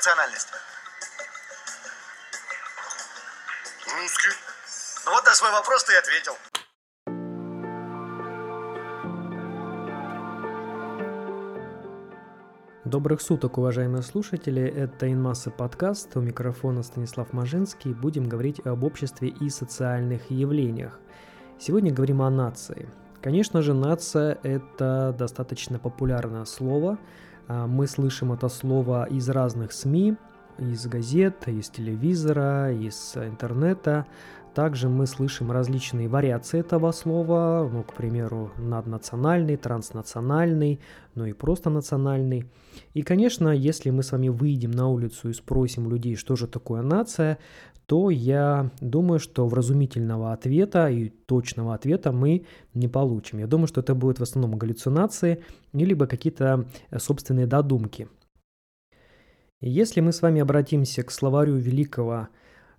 национальность? Русский. Ну вот на свой вопрос ты и ответил. Добрых суток, уважаемые слушатели. Это Инмассы подкаст. У микрофона Станислав Мажинский. Будем говорить об обществе и социальных явлениях. Сегодня говорим о нации. Конечно же, нация – это достаточно популярное слово. А, мы слышим это слово из разных СМИ, из газет, из телевизора, из интернета. Также мы слышим различные вариации этого слова, ну, к примеру, наднациональный, транснациональный, ну и просто национальный. И, конечно, если мы с вами выйдем на улицу и спросим людей, что же такое нация, то я думаю, что вразумительного ответа и точного ответа мы не получим. Я думаю, что это будут в основном галлюцинации, либо какие-то собственные додумки. Если мы с вами обратимся к словарю великого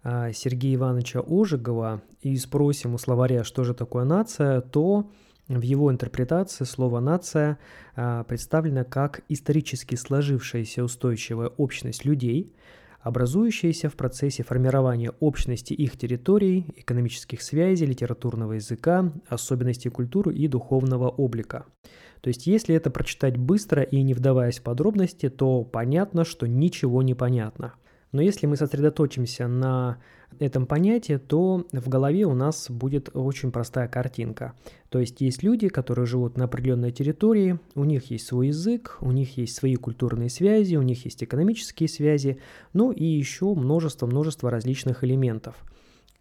Сергея Ивановича Ожегова и спросим у словаря, что же такое нация, то в его интерпретации слово «нация» а, представлено как исторически сложившаяся устойчивая общность людей, образующаяся в процессе формирования общности их территорий, экономических связей, литературного языка, особенностей культуры и духовного облика. То есть, если это прочитать быстро и не вдаваясь в подробности, то понятно, что ничего не понятно. Но если мы сосредоточимся на этом понятии, то в голове у нас будет очень простая картинка. То есть есть люди, которые живут на определенной территории, у них есть свой язык, у них есть свои культурные связи, у них есть экономические связи, ну и еще множество-множество различных элементов –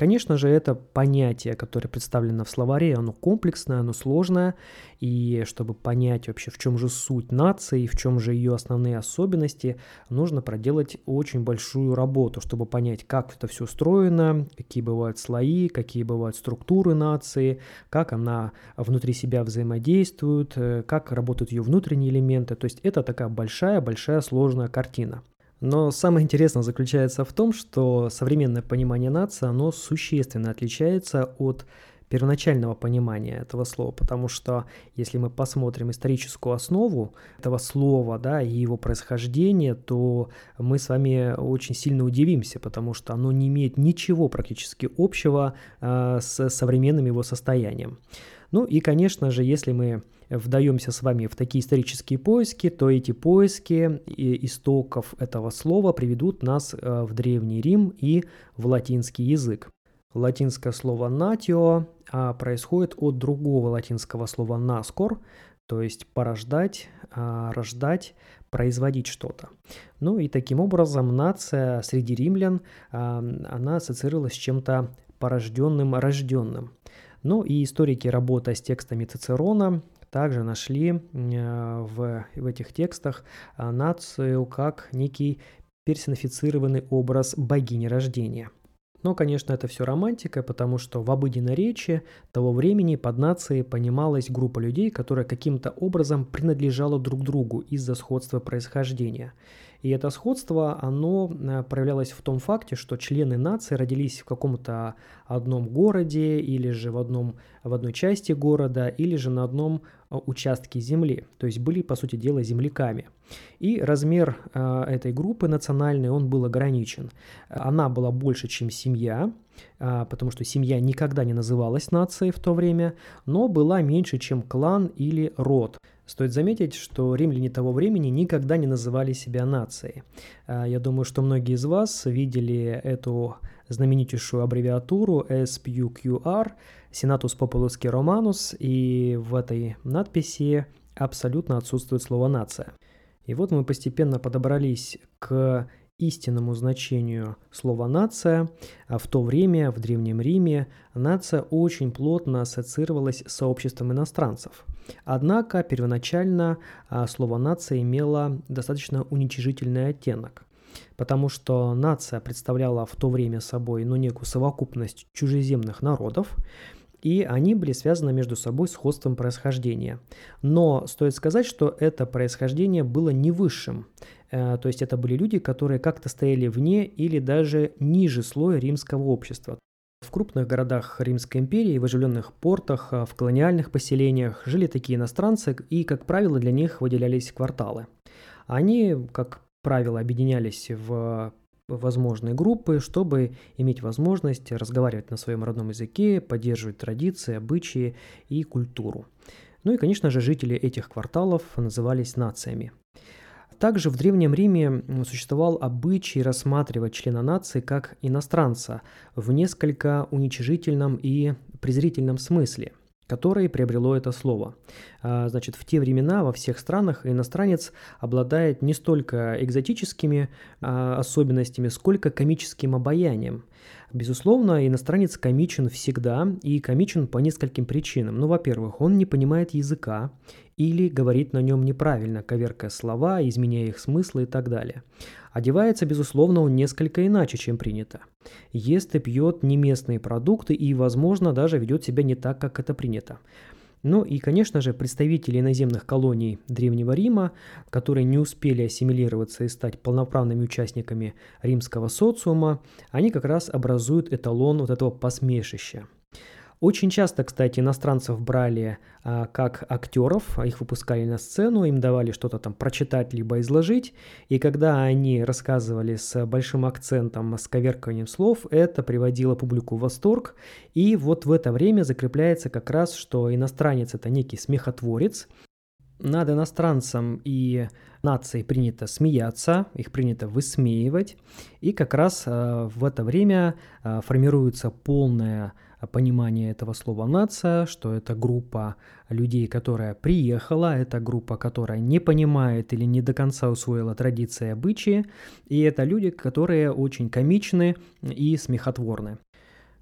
Конечно же, это понятие, которое представлено в словаре, оно комплексное, оно сложное, и чтобы понять вообще, в чем же суть нации, в чем же ее основные особенности, нужно проделать очень большую работу, чтобы понять, как это все устроено, какие бывают слои, какие бывают структуры нации, как она внутри себя взаимодействует, э, как работают ее внутренние элементы. То есть это такая большая-большая сложная картина. Но самое интересное заключается в том, что современное понимание нации, оно существенно отличается от первоначального понимания этого слова, потому что если мы посмотрим историческую основу этого слова, да, и его происхождение, то мы с вами очень сильно удивимся, потому что оно не имеет ничего практически общего э, с современным его состоянием. Ну и, конечно же, если мы вдаемся с вами в такие исторические поиски, то эти поиски истоков этого слова приведут нас э, в Древний Рим и в латинский язык. Латинское слово «natio» а, происходит от другого латинского слова «nascor», то есть порождать, а, рождать, производить что-то. Ну и таким образом нация среди римлян, а, она ассоциировалась с чем-то порожденным, рожденным. Ну и историки, работая с текстами Цицерона, также нашли э, в, в этих текстах э, нацию как некий персонифицированный образ богини рождения. Но, конечно, это все романтика, потому что в обыденной речи того времени под нацией понималась группа людей, которая каким-то образом принадлежала друг другу из-за сходства происхождения. И это сходство, оно э, проявлялось в том факте, что члены нации родились в каком-то одном городе, или же в, одном, в одной части города, или же на одном э, участке земли, то есть были, по сути дела, земляками. И размер э, этой группы национальной, он был ограничен. Она была больше, чем семья, э, потому что семья никогда не называлась нацией в то время, но была меньше, чем клан или род. Стоит заметить, что римляне того времени никогда не называли себя нацией. А, я думаю, что многие из вас видели эту знаменитейшую аббревиатуру SPQR, Senatus Populusque Romanus, и в этой надписи абсолютно отсутствует слово «нация». И вот мы постепенно подобрались к истинному значению слова «нация», а в то время, в Древнем Риме, нация очень плотно ассоциировалась с сообществом иностранцев. Однако первоначально а, слово «нация» имело достаточно уничижительный оттенок потому что нация представляла в то время собой ну, некую совокупность чужеземных народов, и они были связаны между собой сходством происхождения. Но стоит сказать, что это происхождение было не высшим. Э, то есть это были люди, которые как-то стояли вне или даже ниже слоя римского общества. В крупных городах Римской империи, в оживленных портах, э, в колониальных поселениях жили такие иностранцы, и, как правило, для них выделялись кварталы. Они, как правило, объединялись в возможные группы, чтобы иметь возможность разговаривать на своем родном языке, поддерживать традиции, обычаи и культуру. Ну и, конечно же, жители этих кварталов назывались нациями. Также в Древнем Риме существовал обычай рассматривать члена нации как иностранца в несколько уничижительном и презрительном смысле – которое приобрело это слово. А, значит, в те времена во всех странах иностранец обладает не столько экзотическими а, особенностями, сколько комическим обаянием. Безусловно, иностранец комичен всегда и комичен по нескольким причинам. Ну, во-первых, он не понимает языка или говорит на нем неправильно, коверкая слова, изменяя их смыслы и так далее. Одевается, безусловно, он несколько иначе, чем принято. Ест и пьет не местные продукты и, возможно, даже ведет себя не так, как это принято. Ну и, конечно же, представители иноземных колоний Древнего Рима, которые не успели ассимилироваться и стать полноправными участниками римского социума, они как раз образуют эталон вот этого посмешища – очень часто, кстати, иностранцев брали а, как актеров, их выпускали на сцену, им давали что-то там прочитать либо изложить, и когда они рассказывали с большим акцентом, с коверканием слов, это приводило публику в восторг, и вот в это время закрепляется как раз, что иностранец это некий смехотворец, над иностранцем и нацией принято смеяться, их принято высмеивать, и как раз э, в это время э, формируется полная понимание этого слова «нация», что это группа людей, которая приехала, это группа, которая не понимает или не до конца усвоила традиции и обычаи, и это люди, которые очень комичны и смехотворны.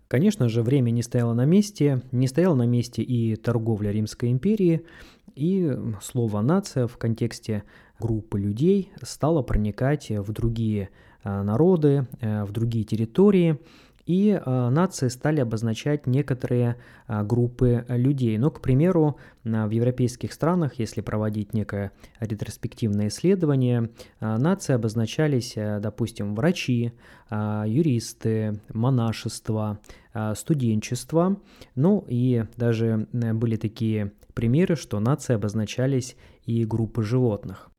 Конечно же, время не стояло на месте, не стояла на месте и торговля Римской империи, и слово «нация» в контексте группы людей стало проникать в другие а, народы, э, в другие территории, и э, нации стали обозначать некоторые э, группы людей. Ну, к примеру, в европейских странах, если проводить некое ретроспективное исследование, э, нации обозначались, э, допустим, врачи, юристы, монашество, студенчество, ну и даже э, были такие примеры, что нации обозначались и группы животных.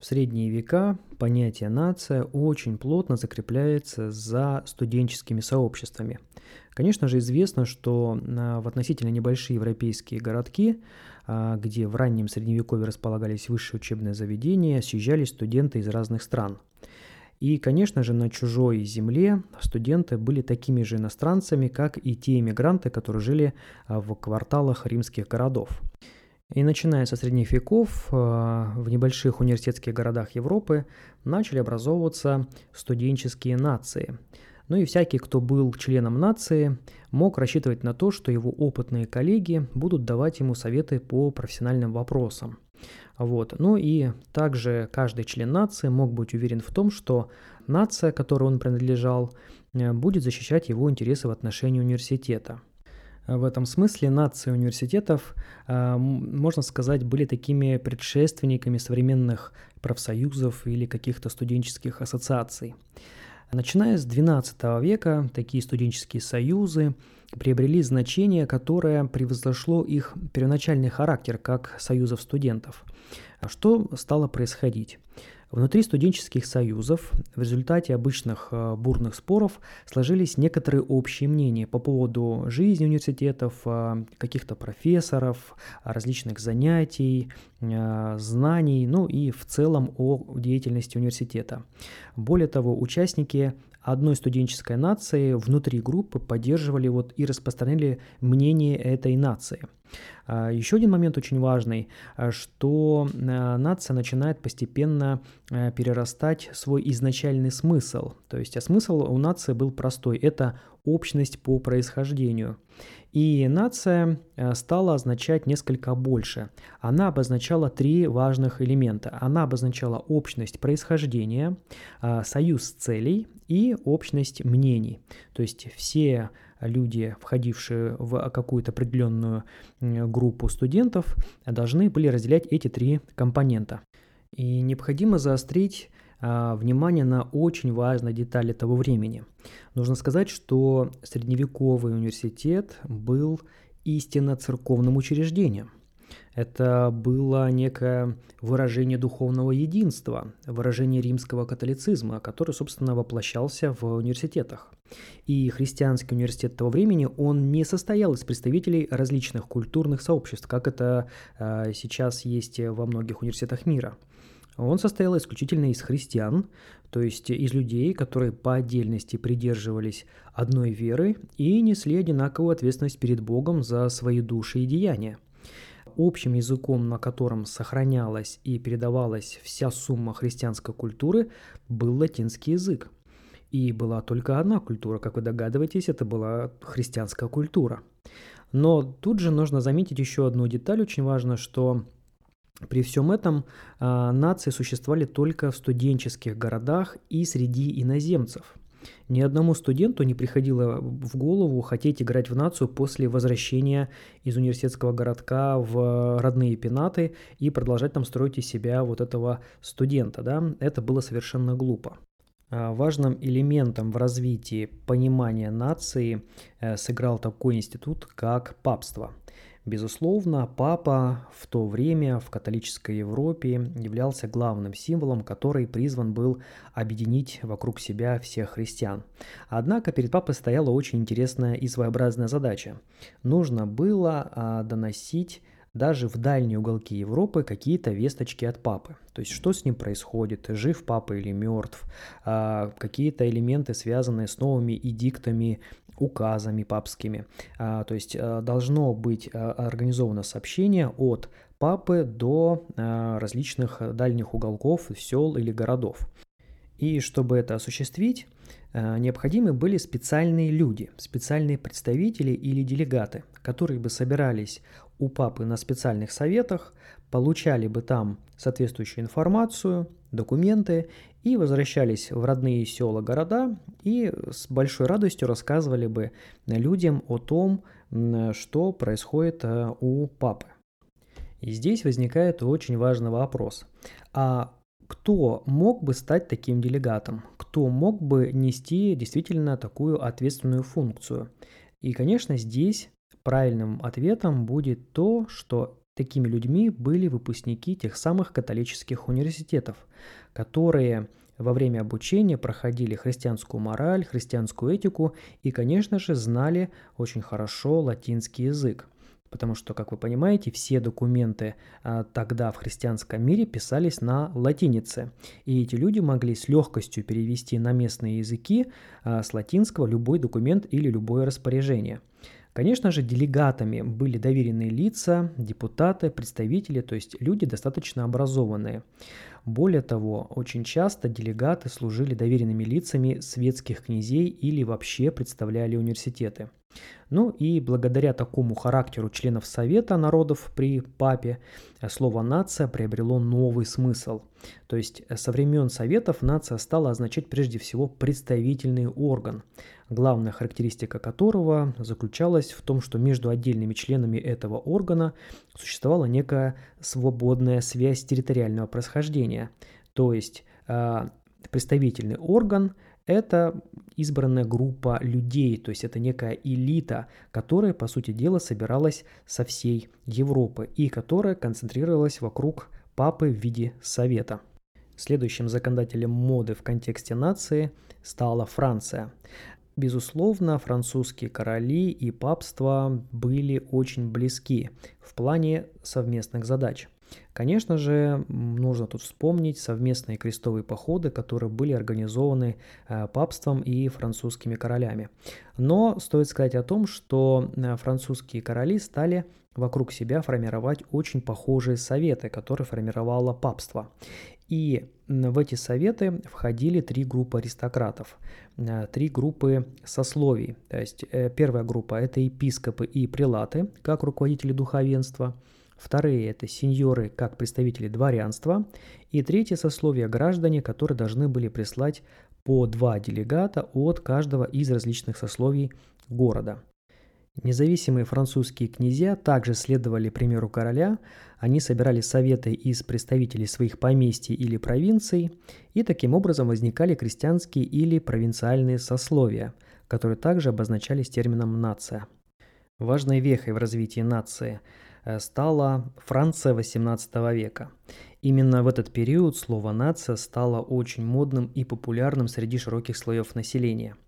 В средние века понятие «нация» очень плотно закрепляется за студенческими сообществами. Конечно же, известно, что а, в относительно небольшие европейские городки, а, где в раннем Средневековье располагались высшие учебные заведения, съезжались студенты из разных стран. И, конечно же, на чужой земле студенты были такими же иностранцами, как и те иммигранты, которые жили а, в кварталах римских городов. И начиная со средних веков э, в небольших университетских городах Европы начали образовываться студенческие нации. Ну и всякий, кто был членом нации, мог рассчитывать на то, что его опытные коллеги будут давать ему советы по профессиональным вопросам. Вот. Ну и также каждый член нации мог быть уверен в том, что нация, которой он принадлежал, э, будет защищать его интересы в отношении университета – в этом смысле нации университетов, а, можно сказать, были такими предшественниками современных профсоюзов или каких-то студенческих ассоциаций. Начиная с XII века такие студенческие союзы приобрели значение, которое превзошло их первоначальный характер как союзов студентов. Что стало происходить? Внутри студенческих союзов в результате обычных э, бурных споров сложились некоторые общие мнения по поводу жизни университетов, э, каких-то профессоров, различных занятий, э, знаний, ну и в целом о деятельности университета. Более того, участники одной студенческой нации внутри группы поддерживали вот и распространяли мнение этой нации – а, Еще один момент очень важный, а, что а, нация начинает постепенно перерастать свой изначальный смысл. То есть а смысл у нации был простой – это общность по происхождению. И нация стала означать несколько больше. Она обозначала три важных элемента. Она обозначала общность происхождения, союз целей и общность мнений. То есть все люди, входившие в какую-то определенную группу студентов, должны были разделять эти три компонента. И необходимо заострить внимание на очень важной детали того времени. Нужно сказать, что средневековый университет был истинно церковным учреждением. Это было некое выражение духовного единства, выражение римского католицизма, который, собственно, воплощался в университетах. И христианский университет того времени, он не состоял из представителей различных культурных сообществ, как это э, сейчас есть во многих университетах мира. Он состоял исключительно из христиан, то есть из людей, которые по отдельности придерживались одной веры и несли одинаковую ответственность перед Богом за свои души и деяния. Общим языком, на котором сохранялась и передавалась вся сумма христианской культуры, был латинский язык. И была только одна культура, как вы догадываетесь, это была христианская культура. Но тут же нужно заметить еще одну деталь, очень важно, что при всем этом э, нации существовали только в студенческих городах и среди иноземцев. Ни одному студенту не приходило в голову хотеть играть в нацию после возвращения из университетского городка в родные пенаты и продолжать там строить из себя вот этого студента. Да? Это было совершенно глупо. А, важным элементом в развитии понимания нации э, сыграл такой институт, как папство – Безусловно, папа в то время в католической Европе являлся главным символом, который призван был объединить вокруг себя всех христиан. Однако перед папой стояла очень интересная и своеобразная задача. Нужно было а, доносить даже в дальние уголки Европы какие-то весточки от папы. То есть что с ним происходит, жив папа или мертв, а, какие-то элементы, связанные с новыми эдиктами, указами папскими. А, то есть а, должно быть организовано сообщение от папы до различных дальних уголков, сел или городов. И чтобы это осуществить, необходимы были специальные люди, специальные представители или делегаты, которые бы собирались у папы на специальных советах, получали бы там соответствующую информацию, документы и возвращались в родные села, города и с большой радостью рассказывали бы людям о том, что происходит э, у папы. И здесь возникает очень важный вопрос. А кто мог бы стать таким делегатом? Кто мог бы нести действительно такую ответственную функцию? И, конечно, здесь Правильным ответом будет то, что такими людьми были выпускники тех самых католических университетов, которые во время обучения проходили христианскую мораль, христианскую этику и, конечно же, знали очень хорошо латинский язык. Потому что, как вы понимаете, все документы а, тогда в христианском мире писались на латинице. И эти люди могли с легкостью перевести на местные языки а, с латинского любой документ или любое распоряжение. Конечно же, делегатами были доверенные лица, депутаты, представители, то есть люди достаточно образованные. Более того, очень часто делегаты служили доверенными лицами светских князей или вообще представляли университеты. Ну и благодаря такому характеру членов Совета народов при папе слово «нация» приобрело новый смысл. То есть со времен Советов нация стала означать прежде всего представительный орган, главная характеристика которого заключалась в том, что между отдельными членами этого органа существовала некая свободная связь территориального происхождения. То есть э, представительный орган – это избранная группа людей, то есть это некая элита, которая, по сути дела, собиралась со всей Европы и которая концентрировалась вокруг папы в виде совета. Следующим законодателем моды в контексте нации стала Франция. Безусловно, французские короли и папство были очень близки в плане совместных задач – Конечно же, нужно тут вспомнить совместные крестовые походы, которые были организованы э, папством и французскими королями. Но стоит сказать о том, что э, французские короли стали вокруг себя формировать очень похожие советы, которые формировало папство. И в эти советы входили три группы аристократов, э, три группы сословий. То есть первая группа – это епископы и прилаты, как руководители духовенства – Вторые – это сеньоры как представители дворянства. И третье сословие – граждане, которые должны были прислать по два делегата от каждого из различных сословий города. Независимые французские князья также следовали примеру короля, они собирали советы из представителей своих поместий или провинций, и таким образом возникали крестьянские или провинциальные сословия, которые также обозначались термином «нация». Важной вехой в развитии нации – стала Франция XVIII века. Именно в этот период слово «нация» стало очень модным и популярным среди широких слоев населения –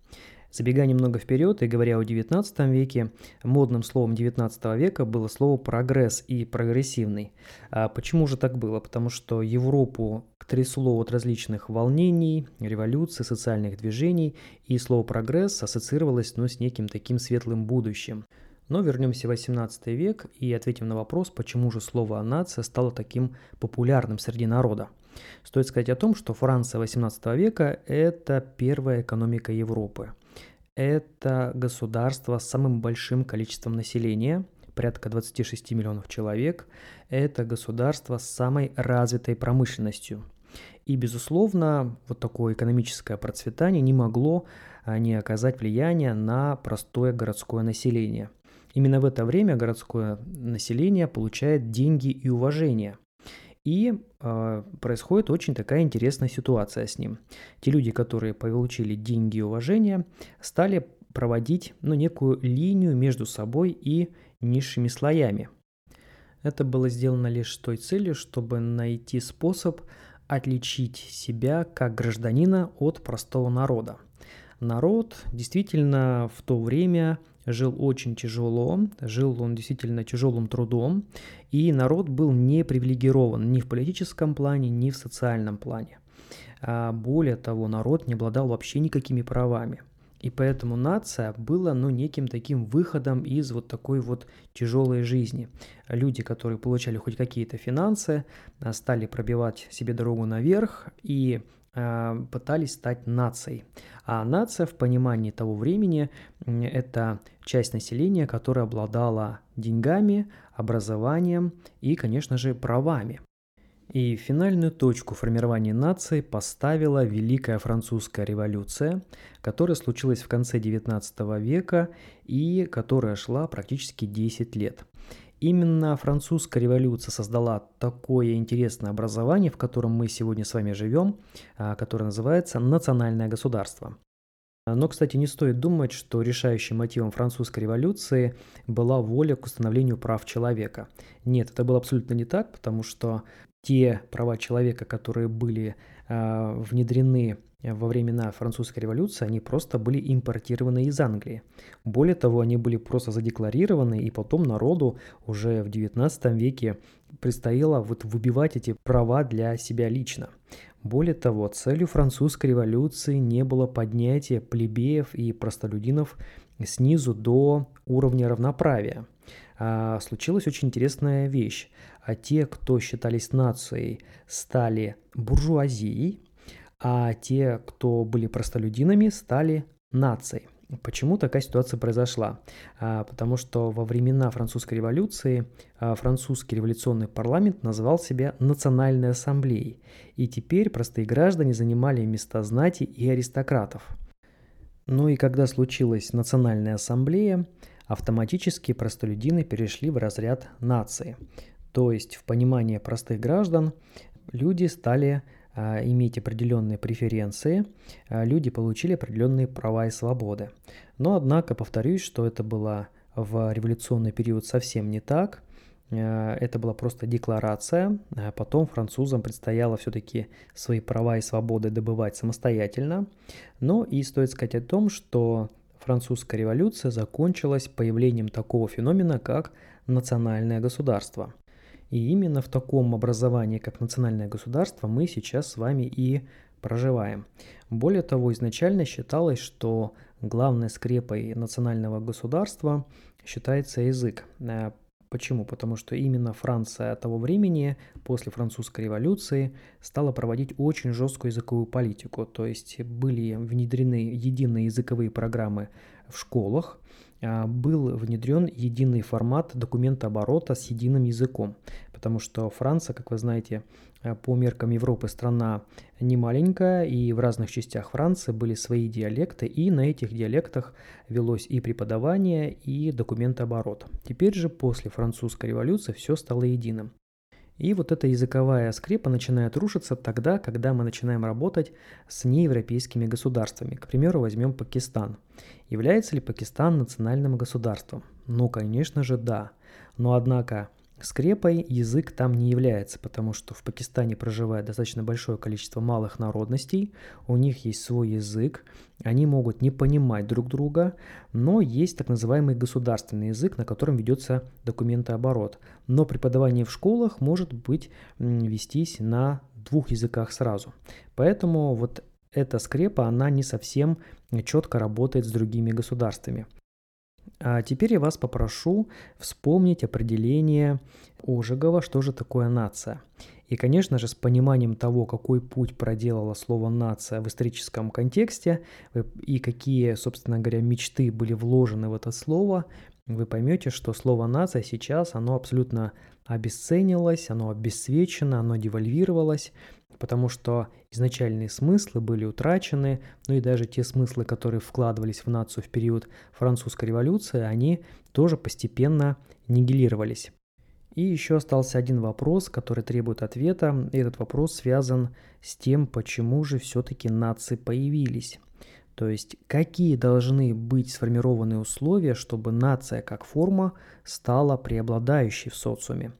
Забегая немного вперед и говоря о XIX веке, модным словом XIX века было слово «прогресс» и «прогрессивный». А почему же так было? Потому что Европу трясло от различных волнений, революций, социальных движений, и слово «прогресс» ассоциировалось ну, с неким таким светлым будущим. Но вернемся в 18 век и ответим на вопрос, почему же слово «нация» стало таким популярным среди народа. Стоит сказать о том, что Франция 18 века – это первая экономика Европы – это государство с самым большим количеством населения, порядка 26 миллионов человек. Это государство с самой развитой промышленностью. И, безусловно, вот такое экономическое процветание не могло а, не оказать влияния на простое городское население. Именно в это время городское население получает деньги и уважение. И э, происходит очень такая интересная ситуация с ним. Те люди, которые получили деньги и уважение, стали проводить ну, некую линию между собой и низшими слоями. Это было сделано лишь с той целью, чтобы найти способ отличить себя как гражданина от простого народа. Народ действительно в то время жил очень тяжело, жил он действительно тяжелым трудом, и народ был не привилегирован ни в политическом плане, ни в социальном плане. А более того, народ не обладал вообще никакими правами. И поэтому нация была ну, неким таким выходом из вот такой вот тяжелой жизни. Люди, которые получали хоть какие-то финансы, а, стали пробивать себе дорогу наверх, и пытались стать нацией. А нация в понимании того времени – это часть населения, которая обладала деньгами, образованием и, конечно же, правами. И финальную точку формирования нации поставила Великая Французская революция, которая случилась в конце XIX века и которая шла практически 10 лет. Именно французская революция создала такое интересное образование, в котором мы сегодня с вами живем, а, которое называется национальное государство. Но, кстати, не стоит думать, что решающим мотивом французской революции была воля к установлению прав человека. Нет, это было абсолютно не так, потому что те права человека, которые были э, внедрены во времена французской революции, они просто были импортированы из Англии. Более того, они были просто задекларированы, и потом народу уже в 19 веке предстояло вот выбивать эти права для себя лично. Более того, целью французской революции не было поднятие плебеев и простолюдинов снизу до уровня равноправия. А, случилась очень интересная вещь. А те, кто считались нацией, стали буржуазией, а те, кто были простолюдинами, стали нацией. Почему такая ситуация произошла? А, потому что во времена французской революции а, французский революционный парламент назвал себя Национальной ассамблеей, и теперь простые граждане занимали места знати и аристократов. Ну и когда случилась Национальная ассамблея, автоматически простолюдины перешли в разряд нации. То есть в понимании простых граждан люди стали иметь определенные преференции, а, люди получили определенные права и свободы. Но, однако, повторюсь, что это было в революционный период совсем не так. А, это была просто декларация. Потом французам предстояло все-таки свои права и свободы добывать самостоятельно. Но и стоит сказать о том, что французская революция закончилась появлением такого феномена, как национальное государство. И именно в таком образовании, как национальное государство, мы сейчас с вами и проживаем. Более того, изначально считалось, что главной скрепой национального государства считается язык. Э, почему? Потому что именно Франция того времени, после французской революции, стала проводить очень жесткую языковую политику. То есть были внедрены единые языковые программы в школах, а, был внедрен единый формат документа оборота с единым языком, потому что Франция, как вы знаете, а, по меркам Европы страна не маленькая, и в разных частях Франции были свои диалекты, и на этих диалектах велось и преподавание, и документооборот. Теперь же после французской революции все стало единым. И вот эта языковая скрепа начинает рушиться тогда, когда мы начинаем работать с неевропейскими государствами. К примеру, возьмем Пакистан. Является ли Пакистан национальным государством? Ну, конечно же, да. Но однако Скрепой язык там не является, потому что в Пакистане проживает достаточно большое количество малых народностей, у них есть свой язык, они могут не понимать друг друга, но есть так называемый государственный язык, на котором ведется документооборот. Но преподавание в школах может быть вестись на двух языках сразу. Поэтому вот эта скрепа, она не совсем четко работает с другими государствами. А теперь я вас попрошу вспомнить определение Ожегова, что же такое нация. И, конечно же, с пониманием того, какой путь проделало слово «нация» в историческом контексте и какие, собственно говоря, мечты были вложены в это слово, вы поймете, что слово «нация» сейчас, оно абсолютно обесценилось, оно обесцвечено, оно девальвировалось, потому что изначальные смыслы были утрачены, ну и даже те смыслы, которые вкладывались в нацию в период французской революции, они тоже постепенно нигилировались. И еще остался один вопрос, который требует ответа. Этот вопрос связан с тем, почему же все-таки нации появились. То есть, какие должны быть сформированы условия, чтобы нация как форма стала преобладающей в социуме.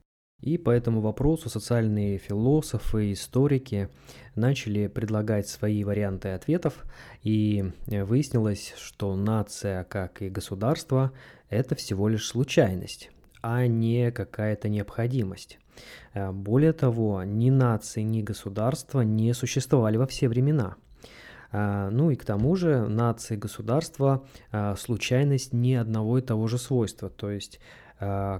И по этому вопросу социальные философы и историки начали предлагать свои варианты ответов, и выяснилось, что нация, как и государство, это всего лишь случайность, а не какая-то необходимость. Более того, ни нации, ни государства не существовали во все времена – ну и к тому же нации государства случайность не одного и того же свойства. То есть Э,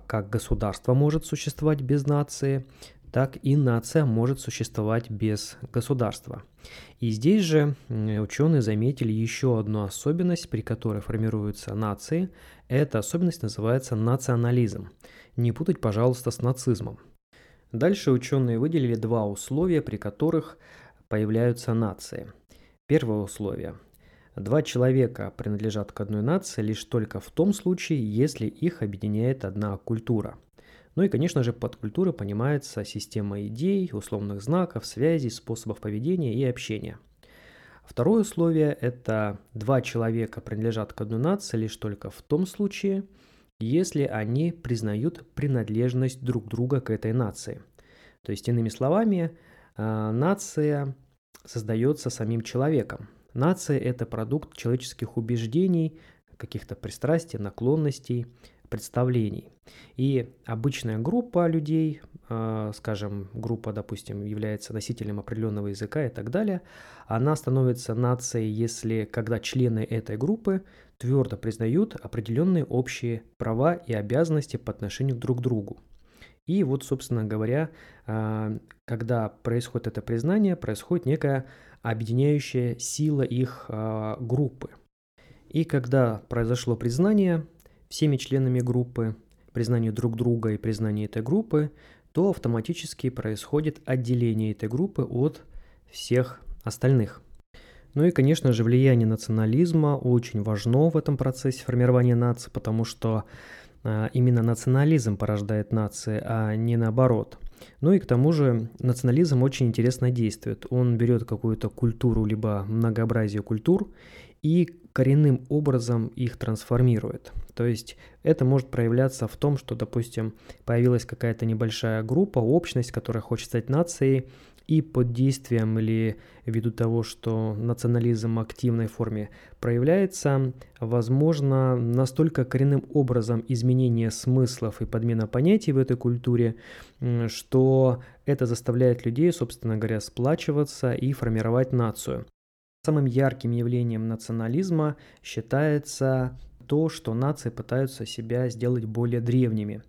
как государство может существовать без нации, так и нация может существовать без государства. И здесь же ученые заметили еще одну особенность, при которой формируются нации. Эта особенность называется национализм. Не путать, пожалуйста, с нацизмом. Дальше ученые выделили два условия, при которых появляются нации. Первое условие Два человека принадлежат к одной нации лишь только в том случае, если их объединяет одна культура. Ну и, конечно же, под культурой понимается система идей, условных знаков, связей, способов поведения и общения. Второе условие – это два человека принадлежат к одной нации лишь только в том случае, если они признают принадлежность друг друга к этой нации. То есть, иными словами, а, нация создается самим человеком, Нация – это продукт человеческих убеждений, каких-то пристрастий, наклонностей, представлений. И обычная группа людей, а, скажем, группа, допустим, является носителем определенного языка и так далее, она становится нацией, если когда члены этой группы твердо признают определенные общие права и обязанности по отношению друг к другу. И вот, собственно говоря, а, когда происходит это признание, происходит некая объединяющая сила их э, группы. И когда произошло признание всеми членами группы, признание друг друга и признание этой группы, то автоматически происходит отделение этой группы от всех остальных. Ну и, конечно же, влияние национализма очень важно в этом процессе формирования нации, потому что э, именно национализм порождает нации, а не наоборот. Ну и к тому же национализм очень интересно действует. Он берет какую-то культуру, либо многообразие культур и коренным образом их трансформирует. То есть это может проявляться в том, что, допустим, появилась какая-то небольшая группа, общность, которая хочет стать нацией, и под действием или ввиду того, что национализм в активной форме проявляется, возможно настолько коренным образом изменение смыслов и подмена понятий в этой культуре, что это заставляет людей, собственно говоря, сплачиваться и формировать нацию. Самым ярким явлением национализма считается то, что нации пытаются себя сделать более древними.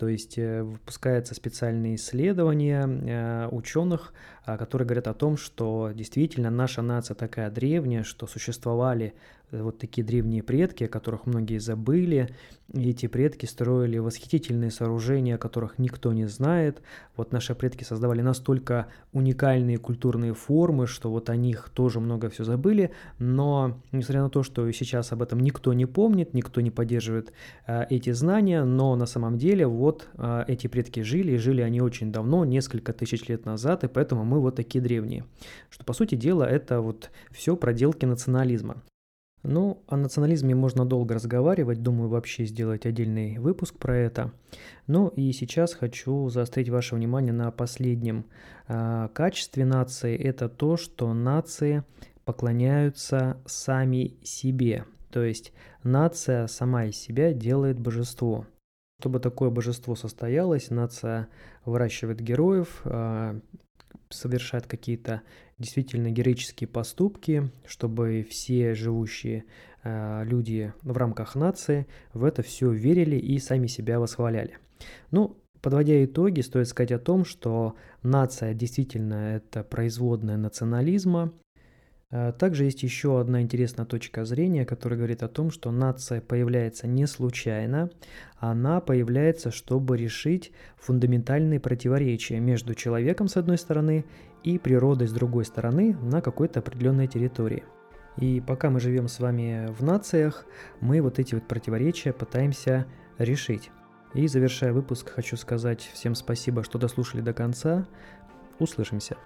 То есть э, выпускаются специальные исследования э, ученых, а, которые говорят о том, что действительно наша нация такая древняя, что существовали вот такие древние предки, о которых многие забыли. И эти предки строили восхитительные сооружения, о которых никто не знает. Вот наши предки создавали настолько уникальные культурные формы, что вот о них тоже много все забыли. Но несмотря на то, что сейчас об этом никто не помнит, никто не поддерживает э, эти знания, но на самом деле вот э, эти предки жили, и жили они очень давно, несколько тысяч лет назад, и поэтому мы вот такие древние. Что по сути дела это вот все проделки национализма. Ну, о национализме можно долго разговаривать, думаю, вообще сделать отдельный выпуск про это. Ну и сейчас хочу заострить ваше внимание на последнем э, качестве нации. Это то, что нации поклоняются сами себе. То есть нация сама из себя делает божество. Чтобы такое божество состоялось, нация выращивает героев, э, совершает какие-то действительно героические поступки, чтобы все живущие э, люди в рамках нации в это все верили и сами себя восхваляли. Ну, подводя итоги, стоит сказать о том, что нация действительно это производная национализма, Э, также есть еще одна интересная точка зрения, которая говорит о том, что нация появляется не случайно, она появляется, чтобы решить фундаментальные противоречия между человеком с одной стороны и природой с другой стороны на какой-то определенной территории. И пока мы живем с вами в нациях, мы вот эти вот противоречия пытаемся решить. И завершая выпуск, хочу сказать всем спасибо, что дослушали до конца. Услышимся.